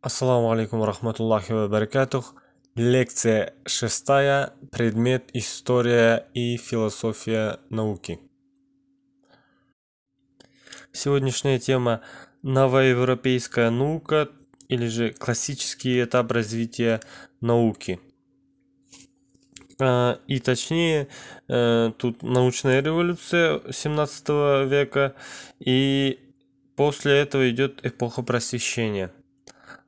Ассаламу алейкум рахматуллахи ва баракатух. Лекция шестая. Предмет История и философия науки. Сегодняшняя тема новоевропейская наука или же классический этап развития науки. А, и точнее, э, тут научная революция 17 века и после этого идет эпоха просвещения –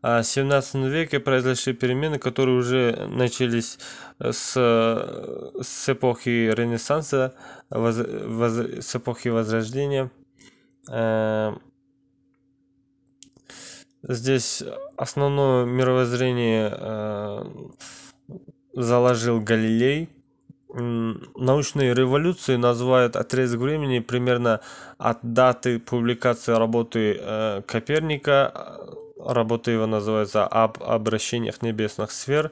а в 17 веке произошли перемены, которые уже начались э, с, э, с эпохи Ренессанса, воз, воз, с эпохи Возрождения. Э, здесь основное мировоззрение заложил Галилей. Научные революции называют отрезок времени примерно от даты публикации работы Коперника Работа его называется «Об обращениях небесных сфер»,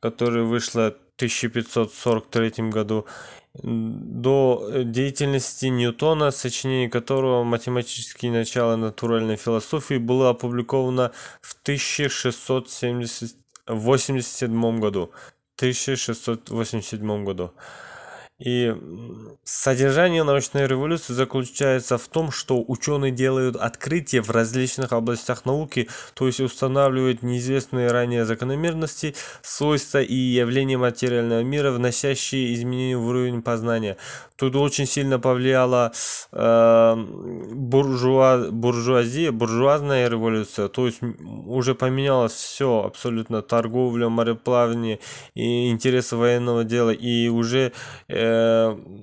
которая вышла в 1543 году до деятельности Ньютона, сочинение которого «Математические начала натуральной философии» было опубликовано в 1687 году. 1687 году. И содержание научной революции заключается в том, что ученые делают открытия в различных областях науки, то есть устанавливают неизвестные ранее закономерности, свойства и явления материального мира, вносящие изменения в уровень познания. Тут очень сильно повлияла э, буржуа, буржуазия, буржуазная революция, то есть уже поменялось все абсолютно, торговля, мореплавание и интересы военного дела, и уже э,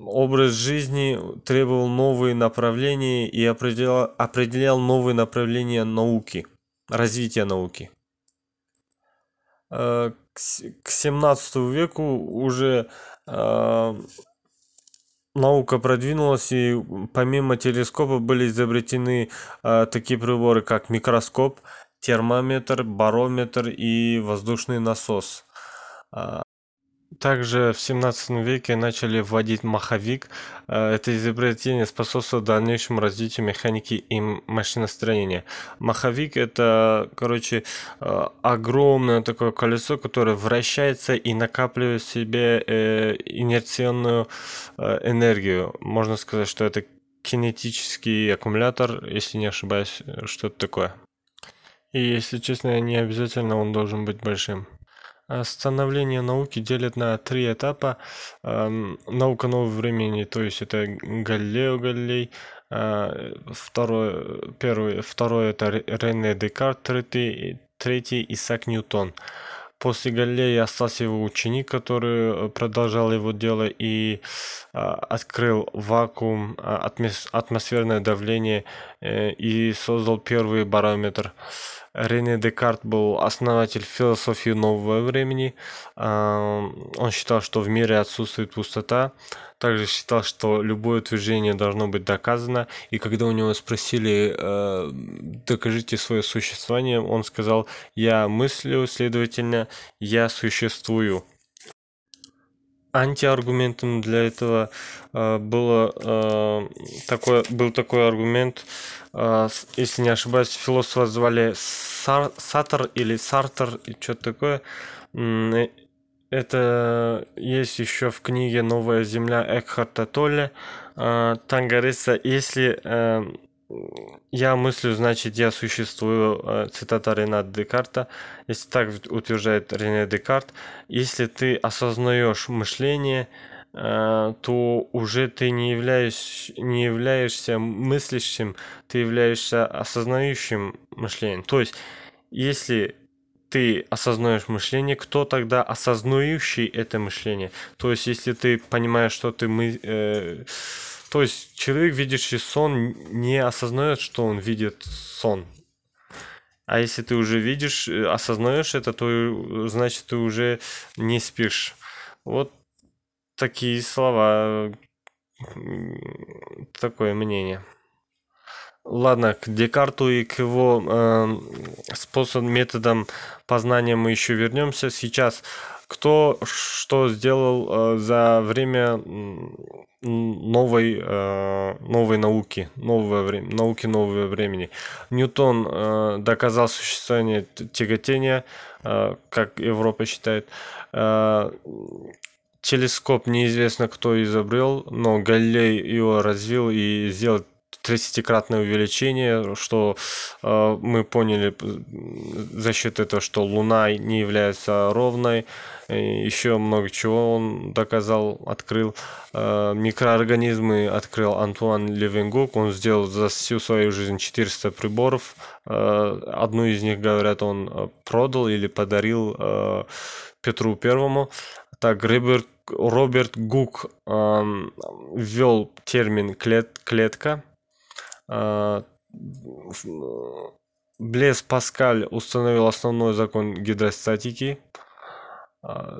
образ жизни требовал новые направления и определял, определял новые направления науки, развития науки. Э, к 17 веку уже э, наука продвинулась, и помимо телескопа были изобретены такие приборы, как микроскоп, термометр, барометр и воздушный насос. Также в 17 веке начали вводить маховик. Э, это изобретение способствовало дальнейшему развитию механики и машиностроения. Маховик это, короче, э, огромное такое колесо, которое вращается и накапливает в себе э, инерционную энергию. Можно сказать, что это кинетический аккумулятор, если не ошибаюсь, что-то такое. И если честно, не обязательно он должен быть большим. Становление науки делят на три этапа. Наука нового времени, то есть это Галилео Галилей, а, второй, первый, второй это Рене Декарт, третий, третий Исаак Ньютон. После Галилея остался его ученик, который продолжал его дело и открыл вакуум, атмосферное давление э, и создал первый барометр. Рене Декарт был основатель философии нового времени. Он считал, что в мире отсутствует пустота. Также считал, что любое движение должно быть доказано. И когда у него спросили, э, докажите свое существование, он сказал, я мыслю, следовательно, я существую. Антиаргументом для этого э, было, э, такой, был такой аргумент, э, если не ошибаюсь, философа звали Сар, Сатор или Сартер, и что-то такое. Это есть еще в книге «Новая земля» Экхарта Толле. Там говорится, если я мыслю, значит, я существую, э, цитата Рената Декарта, если так утверждает Рене Декарт, если ты осознаешь мышление, э, то уже ты не, являешь, не являешься мыслящим, ты являешься осознающим мышлением. То есть, если ты осознаешь мышление, кто тогда осознающий это мышление? То есть, если ты понимаешь, что ты мы, э, то есть человек, видящий сон, не осознает, что он видит сон. А если ты уже видишь, э, осознаешь это, то э, значит ты уже не спишь. Вот такие слова, такое мнение. Ладно, к Декарту и к его э, способ, методам познания мы еще вернемся. Сейчас кто что сделал за время новой, новой науки, нового времени, науки нового времени. Ньютон доказал существование тяготения, как Европа считает. Телескоп неизвестно кто изобрел, но Галилей его развил и сделал 30-кратное увеличение, что э, мы поняли за счет этого, что Луна не является ровной, еще много чего он доказал, открыл. Э, микроорганизмы открыл Антуан Левенгук, он сделал за всю свою жизнь 400 приборов, э, одну из них, говорят, он э, продал или подарил э, Петру Первому. Так, Роберт, Роберт Гук э, ввел термин клет, клетка, Блес Паскаль установил основной закон гидростатики. А,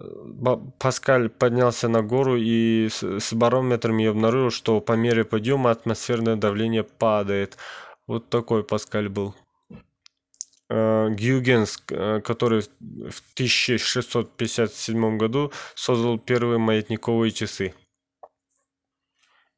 Паскаль поднялся на гору и с барометром и обнаружил, что по мере подъема атмосферное давление падает. Вот такой Паскаль был. А, Гюгенс, который в 1657 году создал первые маятниковые часы.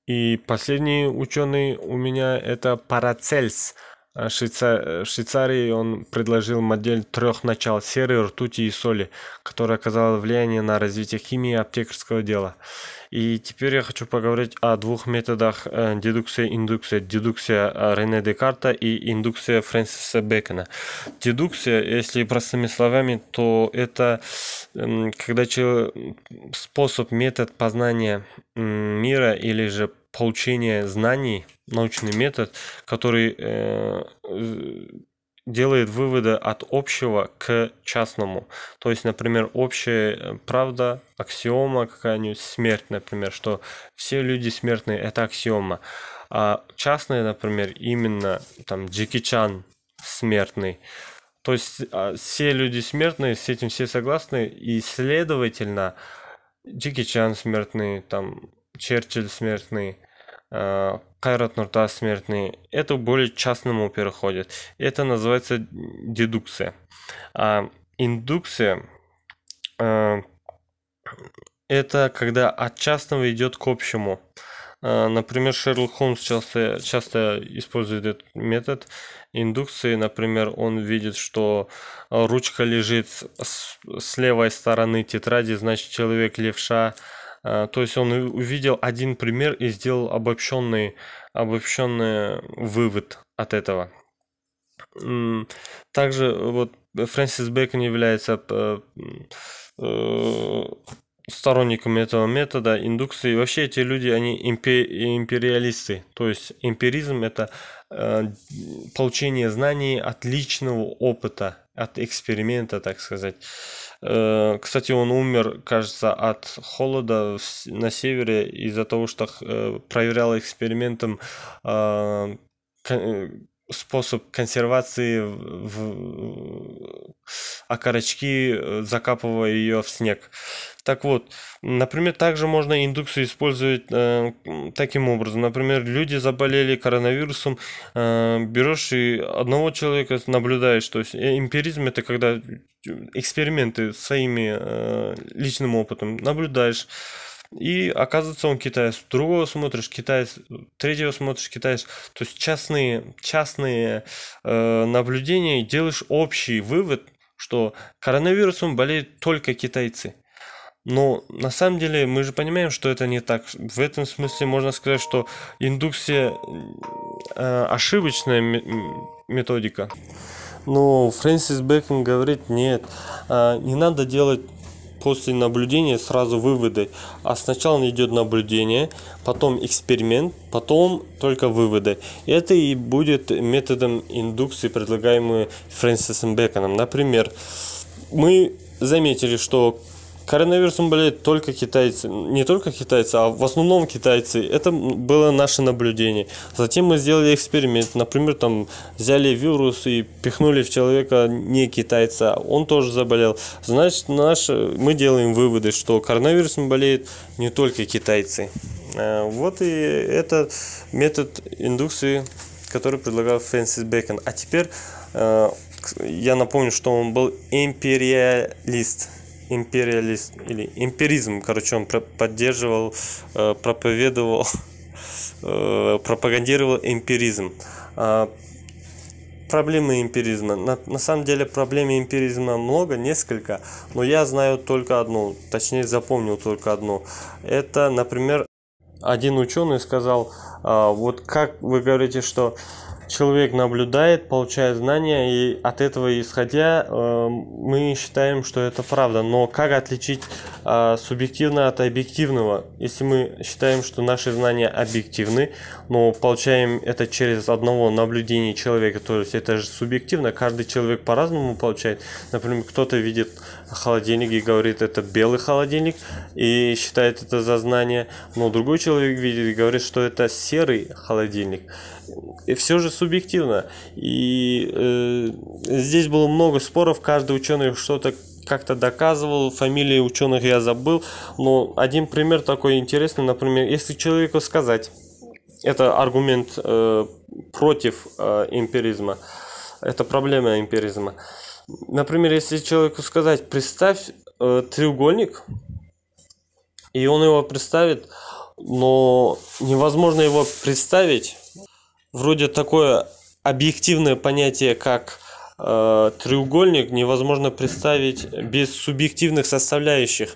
И последний ученый у меня это Парацельс. А Швейца... В Швейцарии он предложил модель трех начал серы, ртути и соли, которая оказала влияние на развитие химии и аптекарского дела. И теперь я хочу поговорить о двух методах э, дедукция и индукция. Дедукция э, Рене Декарта и индукция Фрэнсиса Бэкона. Дедукция, если простыми словами, то это когда способ, метод познания мира или же получения знаний, научный метод, который э, делает выводы от общего к частному. То есть, например, общая э, правда, аксиома какая-нибудь, смерть, например, что все люди смертные, это аксиома. А частные, например, именно там Джеки Чан смертный. То есть а, все люди смертные, с этим все согласны, и следовательно, Джеки Чан смертный, там Черчилль смертный, э, Кайрат Нуртас смертный, это более частному переходит. Это называется дедукция. А индукция э, это когда от частного идет к общему. Э, например, Шерлок Холмс часто, часто использует этот метод индукции. Например, он видит, что ручка лежит с, с левой стороны тетради, значит человек левша то есть он увидел один пример и сделал обобщенный, обобщенный вывод от этого. Также вот Фрэнсис Бэкон является э, э, сторонником этого метода индукции. Вообще эти люди, они империалисты. То есть эмпиризм это э, получение знаний от личного опыта, от эксперимента, так сказать. Э, кстати, он умер, кажется, от холода на севере из-за того, что э, проверял экспериментом а, э, способ консервации в окорочки, закапывая ее в снег. Так вот, например, также можно индукцию использовать э, таким образом. Например, люди заболели коронавирусом, э, берешь и одного человека наблюдаешь. То есть э, эмпиризм это когда эксперименты своими э, личным опытом наблюдаешь. И оказывается, он китаец. Другого смотришь, китаец. Третьего смотришь, китаец. То есть частные, частные э, наблюдения, делаешь общий вывод, что коронавирусом болеют только китайцы. Но на самом деле мы же понимаем, что это не так. В этом смысле можно сказать, что индукция э, ошибочная методика. Но Фрэнсис Бэкон говорит, нет, э, не надо делать после наблюдения сразу выводы. А сначала идет наблюдение, потом эксперимент, потом только выводы. Это и будет методом индукции, предлагаемый Фрэнсисом Бэконом. Например, мы заметили, что коронавирусом болеют только китайцы. Не только китайцы, а в основном китайцы. Это было наше наблюдение. Затем мы сделали эксперимент. Например, там взяли вирус и пихнули в человека не китайца. Он тоже заболел. Значит, наш, мы делаем выводы, что коронавирусом болеют не только китайцы. Э, вот и это метод индукции, который предлагал Фрэнсис Бэкон. А теперь э, я напомню, что он был империалист империализм или эмпиризм, короче, он поддерживал, э, проповедовал, э, пропагандировал эмпиризм. А, проблемы эмпиризма. На, на самом деле проблем эмпиризма много, несколько, но я знаю только одну, точнее запомнил только одну. Это, например, один ученый сказал, а, вот как вы говорите, что человек наблюдает, получает знания, и от этого исходя э, мы считаем, что это правда. Но как отличить э, субъективно от объективного? Если мы считаем, что наши знания объективны, но получаем это через одного наблюдения человека, то есть это же субъективно, каждый человек по-разному получает. Например, кто-то видит холодильник и говорит, это белый холодильник, и считает это за знание, но другой человек видит и говорит, что это серый холодильник. И все же субъективно. И э, здесь было много споров, каждый ученый что-то как-то доказывал, фамилии ученых я забыл, но один пример такой интересный, например, если человеку сказать, это аргумент э, против э, эмпиризма, это проблема эмпиризма. Например, если человеку сказать, представь э, треугольник, и он его представит, но невозможно его представить вроде такое объективное понятие, как э, треугольник, невозможно представить без субъективных составляющих.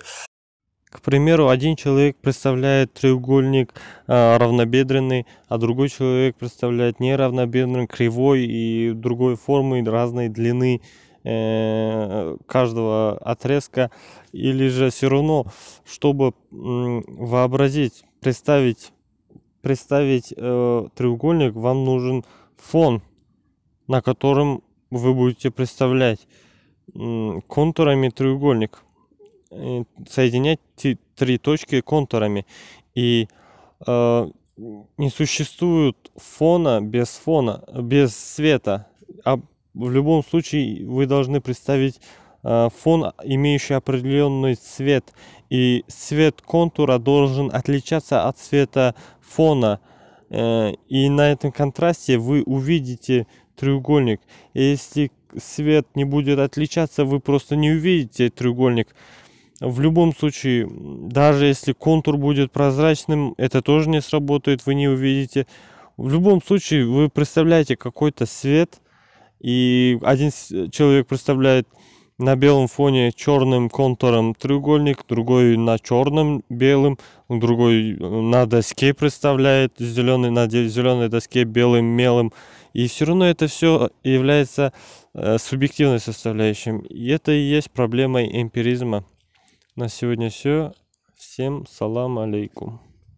К примеру, один человек представляет треугольник э, равнобедренный, а другой человек представляет неравнобедренный, кривой и другой формы, разной длины э, каждого отрезка. Или же все равно, чтобы э, вообразить, представить представить э, треугольник, вам нужен фон, на котором вы будете представлять э, контурами треугольник. Э, соединять три точки контурами. И э, не существует фона без фона, без света. А в любом случае вы должны представить э, фон, имеющий определенный цвет. И цвет контура должен отличаться от цвета фона. Э, и на этом контрасте вы увидите треугольник. Если свет не будет отличаться, вы просто не увидите треугольник. В любом случае, даже если контур будет прозрачным, это тоже не сработает, вы не увидите. В любом случае, вы представляете какой-то свет, и один человек представляет на белом фоне черным контуром треугольник, другой на черном белым, другой на доске представляет зеленый на зеленой доске белым мелом. И все равно это все является э, субъективной составляющей. И это и есть проблема эмпиризма. На сегодня все. Всем салам алейкум.